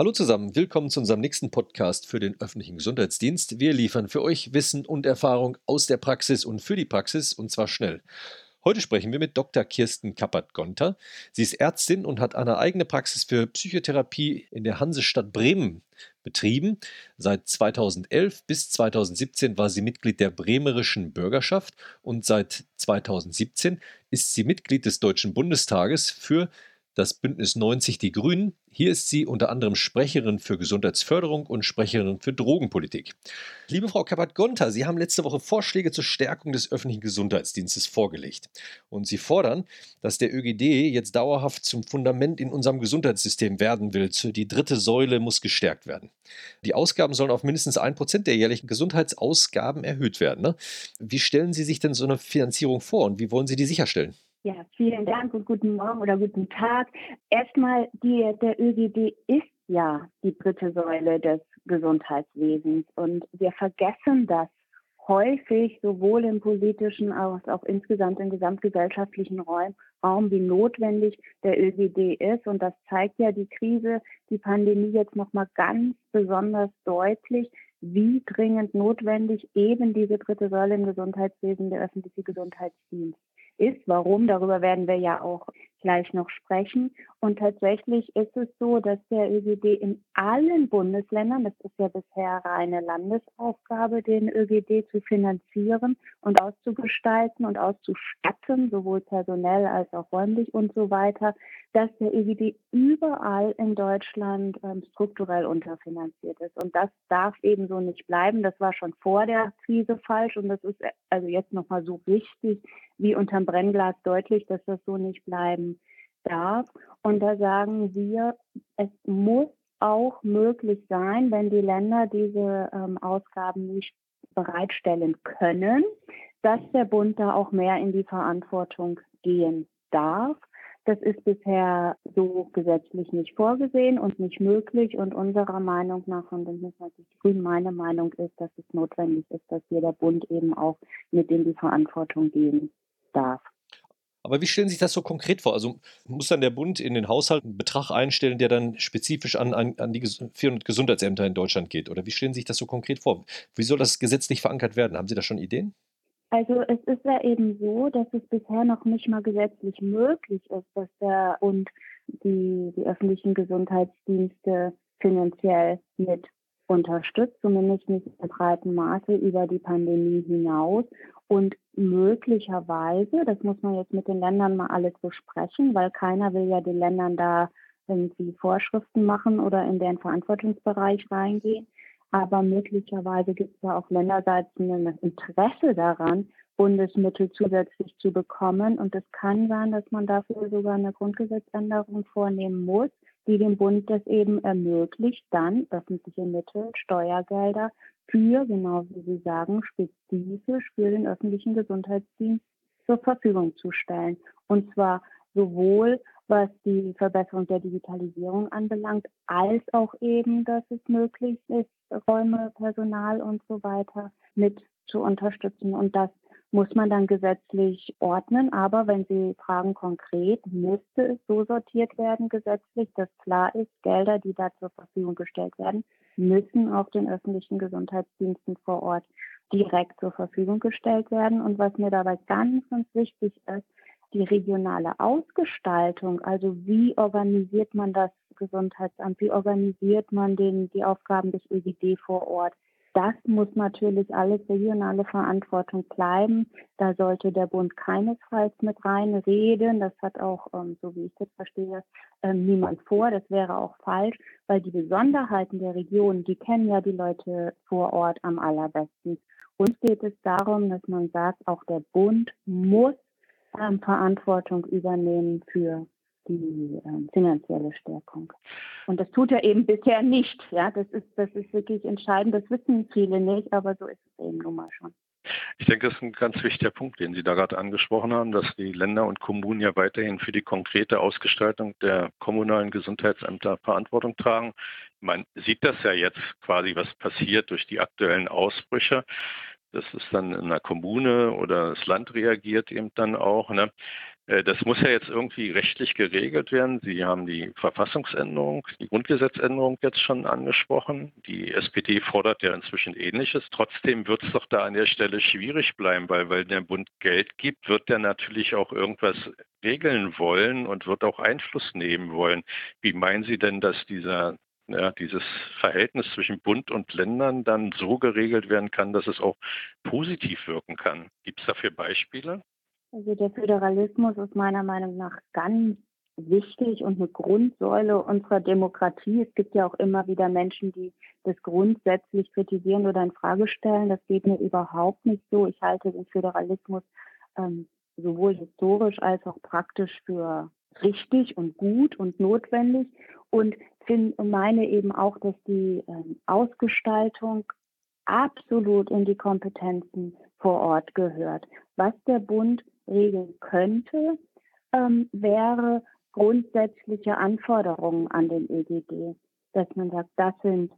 Hallo zusammen, willkommen zu unserem nächsten Podcast für den öffentlichen Gesundheitsdienst. Wir liefern für euch Wissen und Erfahrung aus der Praxis und für die Praxis und zwar schnell. Heute sprechen wir mit Dr. Kirsten Kappert-Gonter. Sie ist Ärztin und hat eine eigene Praxis für Psychotherapie in der Hansestadt Bremen betrieben. Seit 2011 bis 2017 war sie Mitglied der Bremerischen Bürgerschaft und seit 2017 ist sie Mitglied des Deutschen Bundestages für das Bündnis 90 Die Grünen. Hier ist sie unter anderem Sprecherin für Gesundheitsförderung und Sprecherin für Drogenpolitik. Liebe Frau Kappert-Gonter, Sie haben letzte Woche Vorschläge zur Stärkung des öffentlichen Gesundheitsdienstes vorgelegt. Und Sie fordern, dass der ÖGD jetzt dauerhaft zum Fundament in unserem Gesundheitssystem werden will. Die dritte Säule muss gestärkt werden. Die Ausgaben sollen auf mindestens ein Prozent der jährlichen Gesundheitsausgaben erhöht werden. Ne? Wie stellen Sie sich denn so eine Finanzierung vor und wie wollen Sie die sicherstellen? Ja, vielen Dank und guten Morgen oder guten Tag. Erstmal, die, der ÖGD ist ja die dritte Säule des Gesundheitswesens und wir vergessen das häufig sowohl im politischen als auch insgesamt im gesamtgesellschaftlichen Raum, Raum, wie notwendig der ÖGD ist. Und das zeigt ja die Krise, die Pandemie jetzt nochmal ganz besonders deutlich, wie dringend notwendig eben diese dritte Säule im Gesundheitswesen, der öffentliche Gesundheitsdienst ist. Warum? Darüber werden wir ja auch gleich noch sprechen. Und tatsächlich ist es so, dass der ÖGD in allen Bundesländern, das ist ja bisher reine Landesaufgabe, den ÖGD zu finanzieren und auszugestalten und auszustatten, sowohl personell als auch räumlich und so weiter, dass der ÖGD überall in Deutschland ähm, strukturell unterfinanziert ist. Und das darf eben so nicht bleiben. Das war schon vor der Krise falsch und das ist also jetzt nochmal so richtig wie unterm Brennglas deutlich, dass das so nicht bleiben darf. Und da sagen wir, es muss auch möglich sein, wenn die Länder diese ähm, Ausgaben nicht bereitstellen können, dass der Bund da auch mehr in die Verantwortung gehen darf. Das ist bisher so gesetzlich nicht vorgesehen und nicht möglich. Und unserer Meinung nach, und das ist natürlich grün meine Meinung ist, dass es notwendig ist, dass hier der Bund eben auch mit in die Verantwortung gehen darf. Aber wie stellen Sie sich das so konkret vor? Also muss dann der Bund in den Haushalt einen Betrag einstellen, der dann spezifisch an, an, an die 400 Gesundheitsämter in Deutschland geht? Oder wie stellen Sie sich das so konkret vor? Wie soll das gesetzlich verankert werden? Haben Sie da schon Ideen? Also es ist ja eben so, dass es bisher noch nicht mal gesetzlich möglich ist, dass der Bund die, die öffentlichen Gesundheitsdienste finanziell mit unterstützt, zumindest nicht in breiten Maße über die Pandemie hinaus. Und möglicherweise, das muss man jetzt mit den Ländern mal alles besprechen, weil keiner will ja den Ländern da irgendwie Vorschriften machen oder in deren Verantwortungsbereich reingehen. Aber möglicherweise gibt es ja auch länderseits ein Interesse daran, Bundesmittel zusätzlich zu bekommen. Und es kann sein, dass man dafür sogar eine Grundgesetzänderung vornehmen muss, die dem Bund das eben ermöglicht, dann öffentliche Mittel, Steuergelder für, genau wie Sie sagen, spezifisch für den öffentlichen Gesundheitsdienst zur Verfügung zu stellen. Und zwar sowohl was die Verbesserung der Digitalisierung anbelangt, als auch eben, dass es möglich ist, Räume, Personal und so weiter mit zu unterstützen. Und das muss man dann gesetzlich ordnen. Aber wenn Sie fragen konkret, müsste es so sortiert werden gesetzlich, dass klar ist, Gelder, die da zur Verfügung gestellt werden, müssen auch den öffentlichen Gesundheitsdiensten vor Ort direkt zur Verfügung gestellt werden. Und was mir dabei ganz, ganz wichtig ist, die regionale Ausgestaltung, also wie organisiert man das Gesundheitsamt, wie organisiert man den, die Aufgaben des ÖGD vor Ort, das muss natürlich alles regionale Verantwortung bleiben. Da sollte der Bund keinesfalls mit reinreden. Das hat auch, ähm, so wie ich das verstehe, ähm, niemand vor. Das wäre auch falsch, weil die Besonderheiten der Region, die kennen ja die Leute vor Ort am allerbesten. Uns geht es darum, dass man sagt, auch der Bund muss ähm, Verantwortung übernehmen für die äh, finanzielle Stärkung. Und das tut er eben bisher nicht. Ja, das ist, das ist wirklich entscheidend. Das wissen viele nicht, aber so ist es eben nun mal schon. Ich denke, das ist ein ganz wichtiger Punkt, den Sie da gerade angesprochen haben, dass die Länder und Kommunen ja weiterhin für die konkrete Ausgestaltung der kommunalen Gesundheitsämter Verantwortung tragen. Man sieht das ja jetzt quasi, was passiert durch die aktuellen Ausbrüche. Das ist dann in einer Kommune oder das Land reagiert eben dann auch. Ne? Äh, das muss ja jetzt irgendwie rechtlich geregelt werden. Sie haben die Verfassungsänderung, die Grundgesetzänderung jetzt schon angesprochen. Die SPD fordert ja inzwischen Ähnliches. Trotzdem wird es doch da an der Stelle schwierig bleiben, weil, weil der Bund Geld gibt, wird der natürlich auch irgendwas regeln wollen und wird auch Einfluss nehmen wollen. Wie meinen Sie denn, dass dieser ja, dieses Verhältnis zwischen Bund und Ländern dann so geregelt werden kann, dass es auch positiv wirken kann. Gibt es dafür Beispiele? Also der Föderalismus ist meiner Meinung nach ganz wichtig und eine Grundsäule unserer Demokratie. Es gibt ja auch immer wieder Menschen, die das grundsätzlich kritisieren oder in Frage stellen. Das geht mir überhaupt nicht so. Ich halte den Föderalismus ähm, sowohl historisch als auch praktisch für richtig und gut und notwendig und meine eben auch, dass die ähm, Ausgestaltung absolut in die Kompetenzen vor Ort gehört. Was der Bund regeln könnte, ähm, wäre grundsätzliche Anforderungen an den ÖGD, dass man sagt, das sind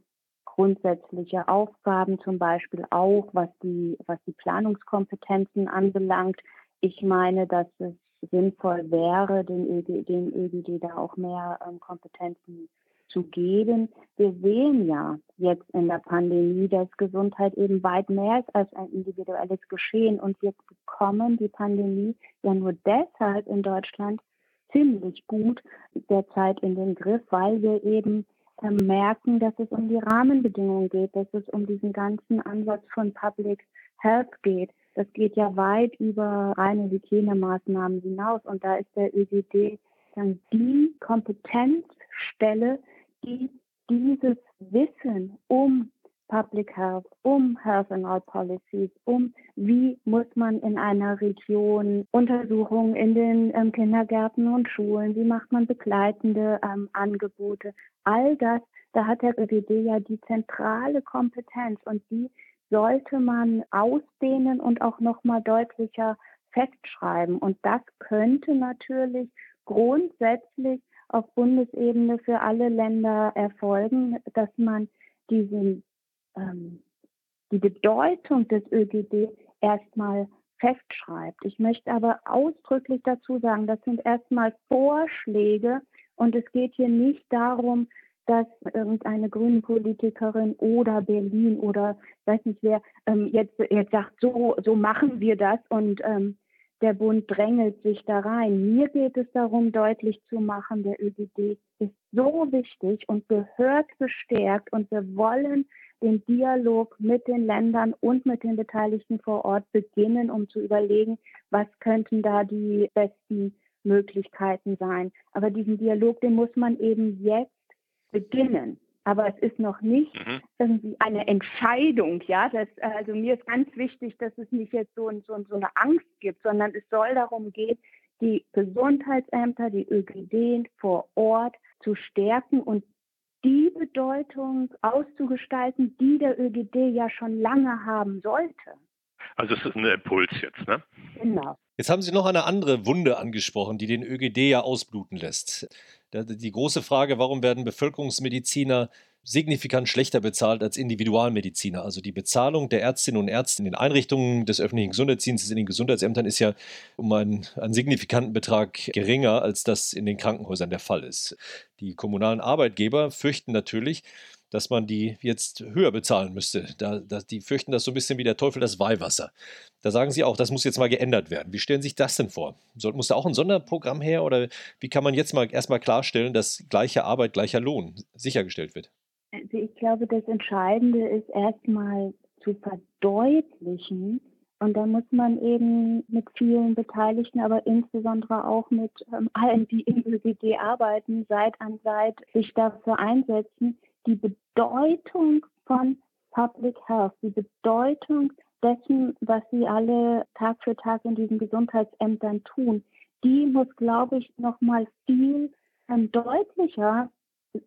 grundsätzliche Aufgaben, zum Beispiel auch was die, was die Planungskompetenzen anbelangt. Ich meine, dass es sinnvoll wäre, den ÖGD, den ÖGD da auch mehr ähm, Kompetenzen zu geben. Wir sehen ja jetzt in der Pandemie, dass Gesundheit eben weit mehr ist als ein individuelles Geschehen. Und wir bekommen die Pandemie ja nur deshalb in Deutschland ziemlich gut derzeit in den Griff, weil wir eben äh, merken, dass es um die Rahmenbedingungen geht, dass es um diesen ganzen Ansatz von Public Health geht. Das geht ja weit über reine Hygienemaßnahmen hinaus. Und da ist der ÖGD dann die Kompetenzstelle, die dieses Wissen um Public Health, um Health and All Policies, um wie muss man in einer Region Untersuchungen in den ähm, Kindergärten und Schulen, wie macht man begleitende ähm, Angebote, all das, da hat der ÖGD ja die zentrale Kompetenz und die sollte man ausdehnen und auch nochmal deutlicher festschreiben. Und das könnte natürlich grundsätzlich auf Bundesebene für alle Länder erfolgen, dass man diesen, ähm, die Bedeutung des ÖGD erstmal festschreibt. Ich möchte aber ausdrücklich dazu sagen, das sind erstmal Vorschläge und es geht hier nicht darum, dass irgendeine grüne Politikerin oder Berlin oder weiß nicht wer ähm, jetzt, jetzt sagt, so, so machen wir das und ähm, der Bund drängelt sich da rein. Mir geht es darum, deutlich zu machen, der ÖGD ist so wichtig und gehört gestärkt und wir wollen den Dialog mit den Ländern und mit den Beteiligten vor Ort beginnen, um zu überlegen, was könnten da die besten Möglichkeiten sein. Aber diesen Dialog, den muss man eben jetzt beginnen. Aber es ist noch nicht mhm. irgendwie eine Entscheidung, ja. Das, also mir ist ganz wichtig, dass es nicht jetzt so, so, so eine Angst gibt, sondern es soll darum gehen, die Gesundheitsämter, die ÖGD vor Ort zu stärken und die Bedeutung auszugestalten, die der ÖGD ja schon lange haben sollte. Also es ist ein Impuls jetzt, ne? Genau. Jetzt haben Sie noch eine andere Wunde angesprochen, die den ÖGD ja ausbluten lässt. Die große Frage, warum werden Bevölkerungsmediziner signifikant schlechter bezahlt als Individualmediziner. Also die Bezahlung der Ärztinnen und Ärzte in den Einrichtungen des öffentlichen Gesundheitsdienstes, in den Gesundheitsämtern ist ja um einen, einen signifikanten Betrag geringer, als das in den Krankenhäusern der Fall ist. Die kommunalen Arbeitgeber fürchten natürlich, dass man die jetzt höher bezahlen müsste. Da, da, die fürchten das so ein bisschen wie der Teufel das Weihwasser. Da sagen sie auch, das muss jetzt mal geändert werden. Wie stellen Sie sich das denn vor? Soll, muss da auch ein Sonderprogramm her oder wie kann man jetzt mal erstmal klarstellen, dass gleiche Arbeit, gleicher Lohn sichergestellt wird? Also ich glaube, das Entscheidende ist erstmal zu verdeutlichen, und da muss man eben mit vielen Beteiligten, aber insbesondere auch mit ähm, allen, die im ÖGD arbeiten, Seit an Seit sich dafür einsetzen, die Bedeutung von Public Health, die Bedeutung dessen, was sie alle Tag für Tag in diesen Gesundheitsämtern tun, die muss, glaube ich, noch mal viel ähm, deutlicher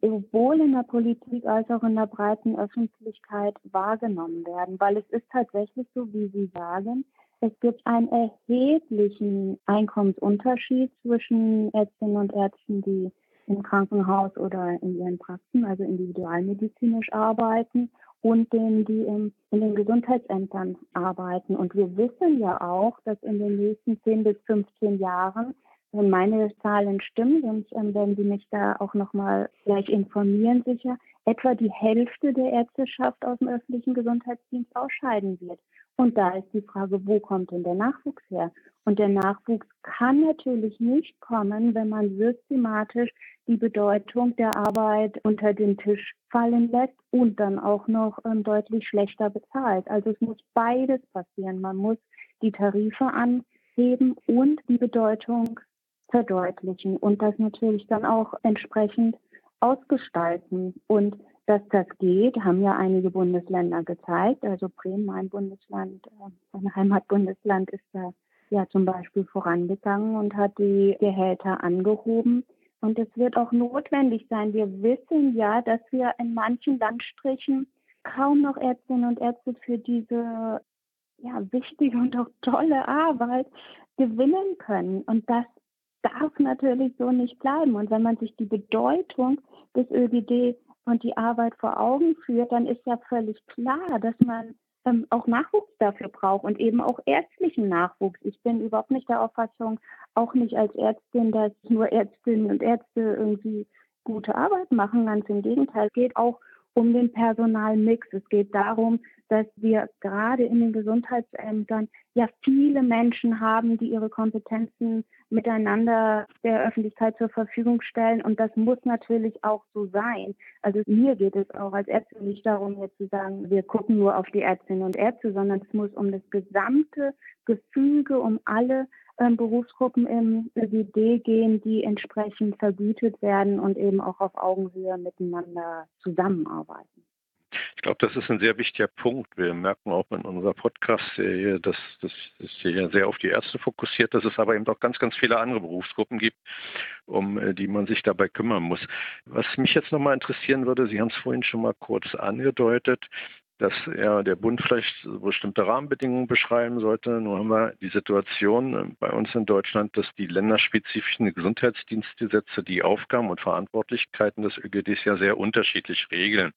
sowohl in der Politik als auch in der breiten Öffentlichkeit wahrgenommen werden, weil es ist tatsächlich so, wie Sie sagen, es gibt einen erheblichen Einkommensunterschied zwischen Ärztinnen und Ärzten, die im Krankenhaus oder in ihren Praxen, also individualmedizinisch arbeiten und denen, die im, in den Gesundheitsämtern arbeiten. Und wir wissen ja auch, dass in den nächsten 10 bis 15 Jahren wenn meine Zahlen stimmen, sonst ähm, werden Sie mich da auch nochmal gleich informieren sicher, etwa die Hälfte der Ärzteschaft aus dem öffentlichen Gesundheitsdienst ausscheiden wird. Und da ist die Frage, wo kommt denn der Nachwuchs her? Und der Nachwuchs kann natürlich nicht kommen, wenn man systematisch die Bedeutung der Arbeit unter den Tisch fallen lässt und dann auch noch ähm, deutlich schlechter bezahlt. Also es muss beides passieren. Man muss die Tarife anheben und die Bedeutung verdeutlichen und das natürlich dann auch entsprechend ausgestalten. Und dass das geht, haben ja einige Bundesländer gezeigt. Also Bremen, mein Bundesland, äh, mein Heimatbundesland ist da ja zum Beispiel vorangegangen und hat die Gehälter angehoben. Und es wird auch notwendig sein. Wir wissen ja, dass wir in manchen Landstrichen kaum noch Ärztinnen und Ärzte für diese ja, wichtige und auch tolle Arbeit gewinnen können. Und das darf natürlich so nicht bleiben. Und wenn man sich die Bedeutung des ÖGD und die Arbeit vor Augen führt, dann ist ja völlig klar, dass man ähm, auch Nachwuchs dafür braucht und eben auch ärztlichen Nachwuchs. Ich bin überhaupt nicht der Auffassung, auch nicht als Ärztin, dass nur Ärztinnen und Ärzte irgendwie gute Arbeit machen. Ganz im Gegenteil, geht auch um den Personalmix. Es geht darum, dass wir gerade in den Gesundheitsämtern ja viele Menschen haben, die ihre Kompetenzen miteinander der Öffentlichkeit zur Verfügung stellen. Und das muss natürlich auch so sein. Also mir geht es auch als Ärztin nicht darum, jetzt zu sagen, wir gucken nur auf die Ärztinnen und Ärzte, sondern es muss um das gesamte Gefüge, um alle ähm, Berufsgruppen im ÖGD gehen, die entsprechend vergütet werden und eben auch auf Augenhöhe miteinander zusammenarbeiten. Ich glaube, das ist ein sehr wichtiger Punkt. Wir merken auch in unserer Podcast-Serie, dass das sehr auf die Ärzte fokussiert, dass es aber eben auch ganz, ganz viele andere Berufsgruppen gibt, um äh, die man sich dabei kümmern muss. Was mich jetzt nochmal interessieren würde, Sie haben es vorhin schon mal kurz angedeutet, dass ja, der Bund vielleicht bestimmte Rahmenbedingungen beschreiben sollte. Nur haben wir die Situation äh, bei uns in Deutschland, dass die länderspezifischen Gesundheitsdienstgesetze die Aufgaben und Verantwortlichkeiten des ÖGDs ja sehr unterschiedlich regeln.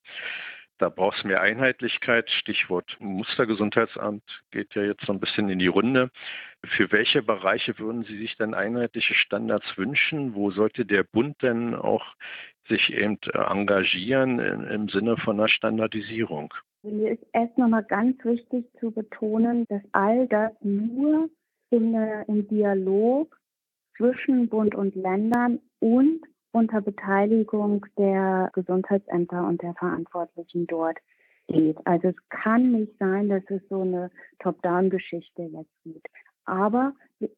Da braucht es mehr Einheitlichkeit. Stichwort Mustergesundheitsamt geht ja jetzt so ein bisschen in die Runde. Für welche Bereiche würden Sie sich denn einheitliche Standards wünschen? Wo sollte der Bund denn auch sich eben engagieren im Sinne von einer Standardisierung? Mir ist erst nochmal ganz wichtig zu betonen, dass all das nur in, im Dialog zwischen Bund und Ländern und unter Beteiligung der Gesundheitsämter und der Verantwortlichen dort geht. Also es kann nicht sein, dass es so eine Top-Down-Geschichte jetzt gibt. Aber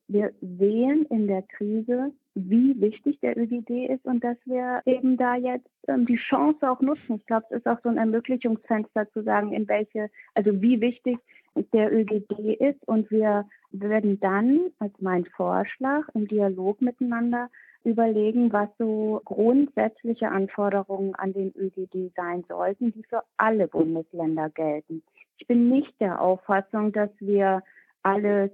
wir sehen in der Krise, wie wichtig der ÖGD ist und dass wir eben da jetzt ähm, die Chance auch nutzen. Ich glaube, es ist auch so ein Ermöglichungsfenster zu sagen, in welche, also wie wichtig der ÖGD ist und wir werden dann als mein Vorschlag im Dialog miteinander überlegen, was so grundsätzliche Anforderungen an den ÖGD sein sollten, die für alle Bundesländer gelten. Ich bin nicht der Auffassung, dass wir alles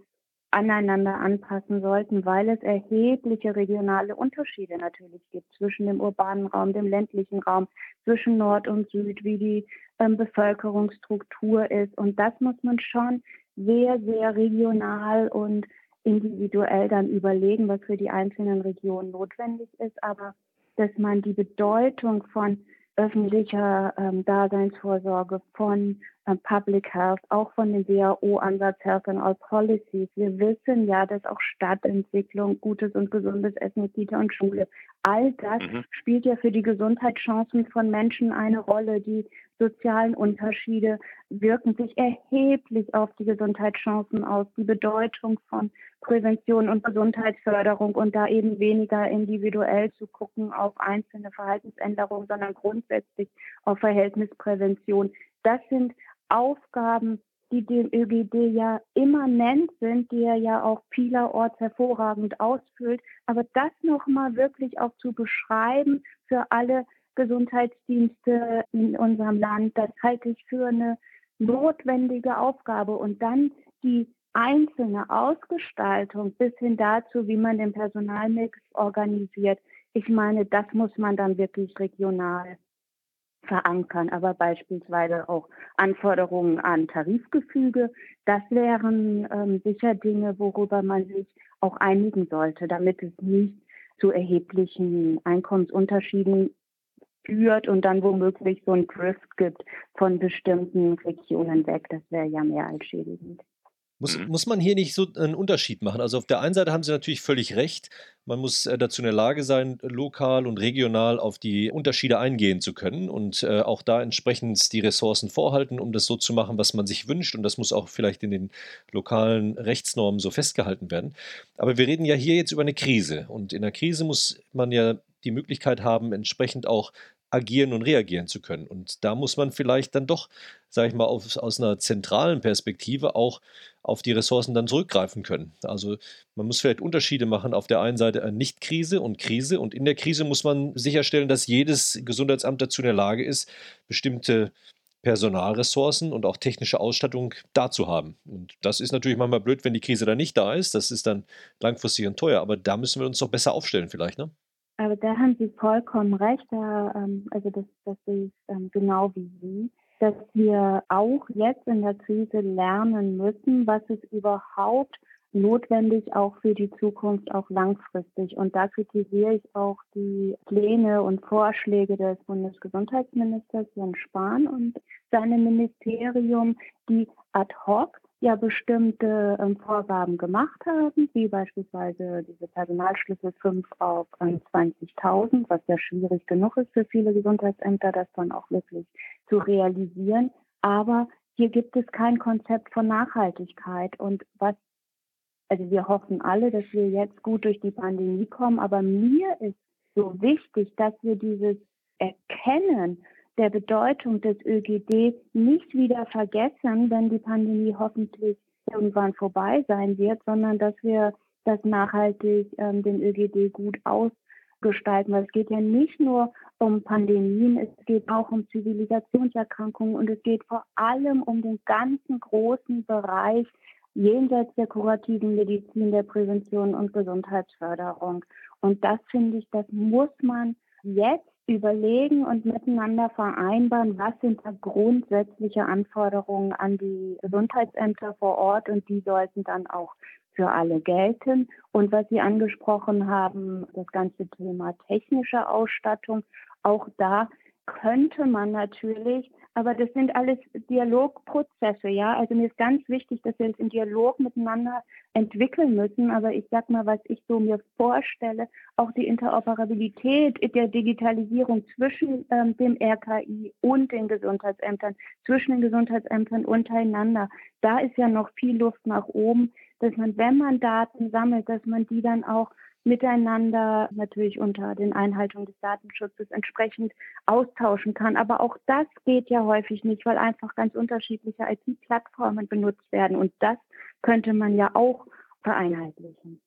aneinander anpassen sollten, weil es erhebliche regionale Unterschiede natürlich gibt zwischen dem urbanen Raum, dem ländlichen Raum, zwischen Nord und Süd, wie die ähm, Bevölkerungsstruktur ist. Und das muss man schon sehr, sehr regional und individuell dann überlegen, was für die einzelnen Regionen notwendig ist, aber dass man die Bedeutung von öffentlicher ähm, Daseinsvorsorge, von Public Health, auch von dem WHO-Ansatz Health and All Policies. Wir wissen ja, dass auch Stadtentwicklung, gutes und gesundes Essen, Kita und Schule, all das mhm. spielt ja für die Gesundheitschancen von Menschen eine Rolle. Die sozialen Unterschiede wirken sich erheblich auf die Gesundheitschancen aus. Die Bedeutung von Prävention und Gesundheitsförderung und da eben weniger individuell zu gucken auf einzelne Verhaltensänderungen, sondern grundsätzlich auf Verhältnisprävention. Das sind Aufgaben, die dem ÖGD ja immanent sind, die er ja auch vielerorts hervorragend ausfüllt. Aber das nochmal wirklich auch zu beschreiben für alle Gesundheitsdienste in unserem Land, das halte ich für eine notwendige Aufgabe. Und dann die einzelne Ausgestaltung bis hin dazu, wie man den Personalmix organisiert. Ich meine, das muss man dann wirklich regional verankern, aber beispielsweise auch Anforderungen an Tarifgefüge. Das wären ähm, sicher Dinge, worüber man sich auch einigen sollte, damit es nicht zu erheblichen Einkommensunterschieden führt und dann womöglich so ein Drift gibt von bestimmten Regionen weg. Das wäre ja mehr als schädigend. Muss, mhm. muss man hier nicht so einen Unterschied machen? Also auf der einen Seite haben Sie natürlich völlig recht. Man muss äh, dazu in der Lage sein, lokal und regional auf die Unterschiede eingehen zu können und äh, auch da entsprechend die Ressourcen vorhalten, um das so zu machen, was man sich wünscht. Und das muss auch vielleicht in den lokalen Rechtsnormen so festgehalten werden. Aber wir reden ja hier jetzt über eine Krise. Und in der Krise muss man ja die Möglichkeit haben, entsprechend auch agieren und reagieren zu können. Und da muss man vielleicht dann doch, sage ich mal, auf, aus einer zentralen Perspektive auch auf die Ressourcen dann zurückgreifen können. Also man muss vielleicht Unterschiede machen. Auf der einen Seite eine Nicht-Krise und Krise. Und in der Krise muss man sicherstellen, dass jedes Gesundheitsamt dazu in der Lage ist, bestimmte Personalressourcen und auch technische Ausstattung da zu haben. Und das ist natürlich manchmal blöd, wenn die Krise dann nicht da ist. Das ist dann langfristig und teuer. Aber da müssen wir uns doch besser aufstellen vielleicht, ne? Aber da haben Sie vollkommen recht, da, ähm, also das, das ist ähm, genau wie Sie, dass wir auch jetzt in der Krise lernen müssen, was ist überhaupt notwendig auch für die Zukunft, auch langfristig. Und da kritisiere ich auch die Pläne und Vorschläge des Bundesgesundheitsministers Jens Spahn und seinem Ministerium, die ad hoc ja bestimmte ähm, Vorgaben gemacht haben, wie beispielsweise diese Personalschlüssel 5 auf 20.000, was ja schwierig genug ist für viele Gesundheitsämter, das dann auch wirklich zu realisieren. Aber hier gibt es kein Konzept von Nachhaltigkeit und was also wir hoffen alle, dass wir jetzt gut durch die Pandemie kommen, aber mir ist so wichtig, dass wir dieses Erkennen der Bedeutung des ÖGD nicht wieder vergessen, wenn die Pandemie hoffentlich irgendwann vorbei sein wird, sondern dass wir das nachhaltig ähm, den ÖGD gut ausgestalten. Weil es geht ja nicht nur um Pandemien, es geht auch um Zivilisationserkrankungen und es geht vor allem um den ganzen großen Bereich jenseits der kurativen Medizin, der Prävention und Gesundheitsförderung. Und das finde ich, das muss man jetzt überlegen und miteinander vereinbaren, was sind da grundsätzliche Anforderungen an die Gesundheitsämter vor Ort und die sollten dann auch für alle gelten. Und was Sie angesprochen haben, das ganze Thema technische Ausstattung, auch da könnte man natürlich aber das sind alles Dialogprozesse, ja. Also mir ist ganz wichtig, dass wir uns im Dialog miteinander entwickeln müssen. Aber ich sag mal, was ich so mir vorstelle, auch die Interoperabilität der Digitalisierung zwischen ähm, dem RKI und den Gesundheitsämtern, zwischen den Gesundheitsämtern untereinander. Da ist ja noch viel Luft nach oben, dass man, wenn man Daten sammelt, dass man die dann auch miteinander natürlich unter den Einhaltungen des Datenschutzes entsprechend austauschen kann. Aber auch das geht ja häufig nicht, weil einfach ganz unterschiedliche IT-Plattformen benutzt werden. Und das könnte man ja auch vereinheitlichen.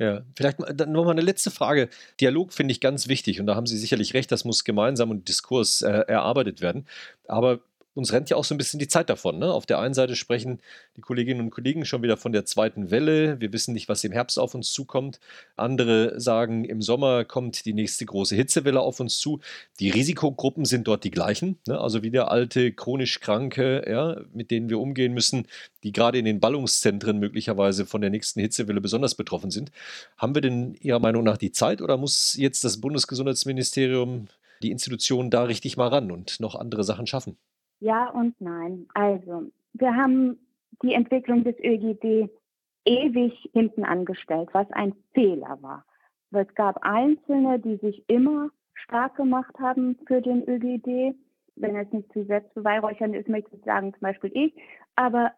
Ja, vielleicht dann nochmal eine letzte Frage. Dialog finde ich ganz wichtig und da haben Sie sicherlich recht, das muss gemeinsam und Diskurs äh, erarbeitet werden. Aber uns rennt ja auch so ein bisschen die Zeit davon. Ne? Auf der einen Seite sprechen die Kolleginnen und Kollegen schon wieder von der zweiten Welle. Wir wissen nicht, was im Herbst auf uns zukommt. Andere sagen, im Sommer kommt die nächste große Hitzewelle auf uns zu. Die Risikogruppen sind dort die gleichen. Ne? Also wieder alte, chronisch Kranke, ja, mit denen wir umgehen müssen, die gerade in den Ballungszentren möglicherweise von der nächsten Hitzewelle besonders betroffen sind. Haben wir denn Ihrer Meinung nach die Zeit oder muss jetzt das Bundesgesundheitsministerium die Institutionen da richtig mal ran und noch andere Sachen schaffen? Ja und nein. Also, wir haben die Entwicklung des ÖGD ewig hinten angestellt, was ein Fehler war. Es gab Einzelne, die sich immer stark gemacht haben für den ÖGD. Wenn es nicht zu selbstbeweihräuchern ist, möchte ich sagen, zum Beispiel ich. Aber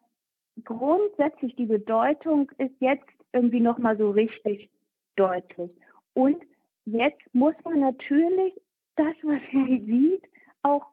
grundsätzlich die Bedeutung ist jetzt irgendwie nochmal so richtig deutlich. Und jetzt muss man natürlich das, was man sieht, auch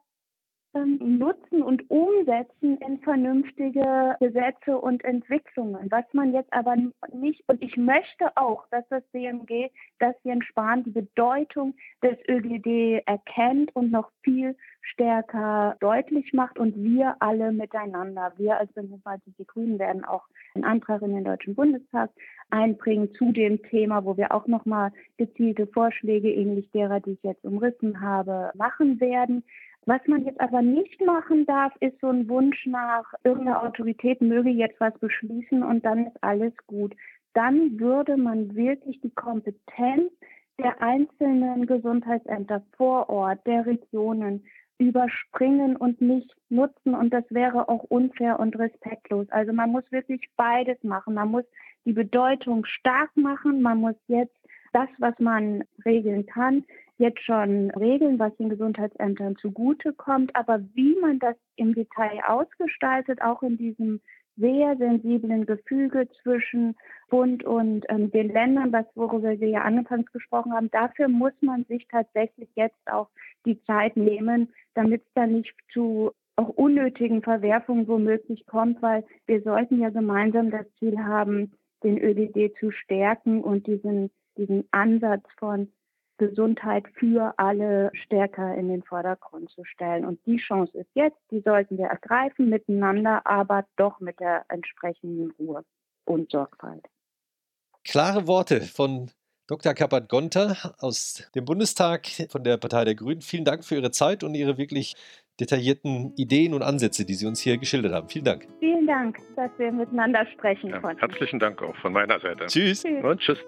nutzen und umsetzen in vernünftige Gesetze und Entwicklungen. Was man jetzt aber nicht, und ich möchte auch, dass das BMG, dass Jens Spahn die Bedeutung des ÖGD erkennt und noch viel stärker deutlich macht und wir alle miteinander, wir als Bündnispartei Die Grünen werden auch einen Antrag in den Deutschen Bundestag einbringen zu dem Thema, wo wir auch nochmal gezielte Vorschläge ähnlich derer, die ich jetzt umrissen habe, machen werden. Was man jetzt aber nicht machen darf, ist so ein Wunsch nach, irgendeine Autorität möge jetzt was beschließen und dann ist alles gut. dann würde man wirklich die Kompetenz der einzelnen Gesundheitsämter vor Ort, der Regionen überspringen und nicht nutzen. Und das wäre auch unfair und respektlos. Also man muss wirklich beides machen. Man muss die Bedeutung stark machen. Man muss jetzt das, was man regeln kann, jetzt schon regeln, was den Gesundheitsämtern zugutekommt. Aber wie man das im Detail ausgestaltet, auch in diesem sehr sensiblen Gefüge zwischen Bund und ähm, den Ländern, was worüber wir ja anfangs gesprochen haben. Dafür muss man sich tatsächlich jetzt auch die Zeit nehmen, damit es da nicht zu auch unnötigen Verwerfungen womöglich kommt, weil wir sollten ja gemeinsam das Ziel haben, den ÖDD zu stärken und diesen, diesen Ansatz von Gesundheit für alle stärker in den Vordergrund zu stellen. Und die Chance ist jetzt, die sollten wir ergreifen miteinander, aber doch mit der entsprechenden Ruhe und Sorgfalt. Klare Worte von Dr. Kappert-Gonter aus dem Bundestag von der Partei der Grünen. Vielen Dank für Ihre Zeit und Ihre wirklich detaillierten Ideen und Ansätze, die Sie uns hier geschildert haben. Vielen Dank. Vielen Dank, dass wir miteinander sprechen ja, konnten. Herzlichen Dank auch von meiner Seite. Tschüss. tschüss. Und tschüss.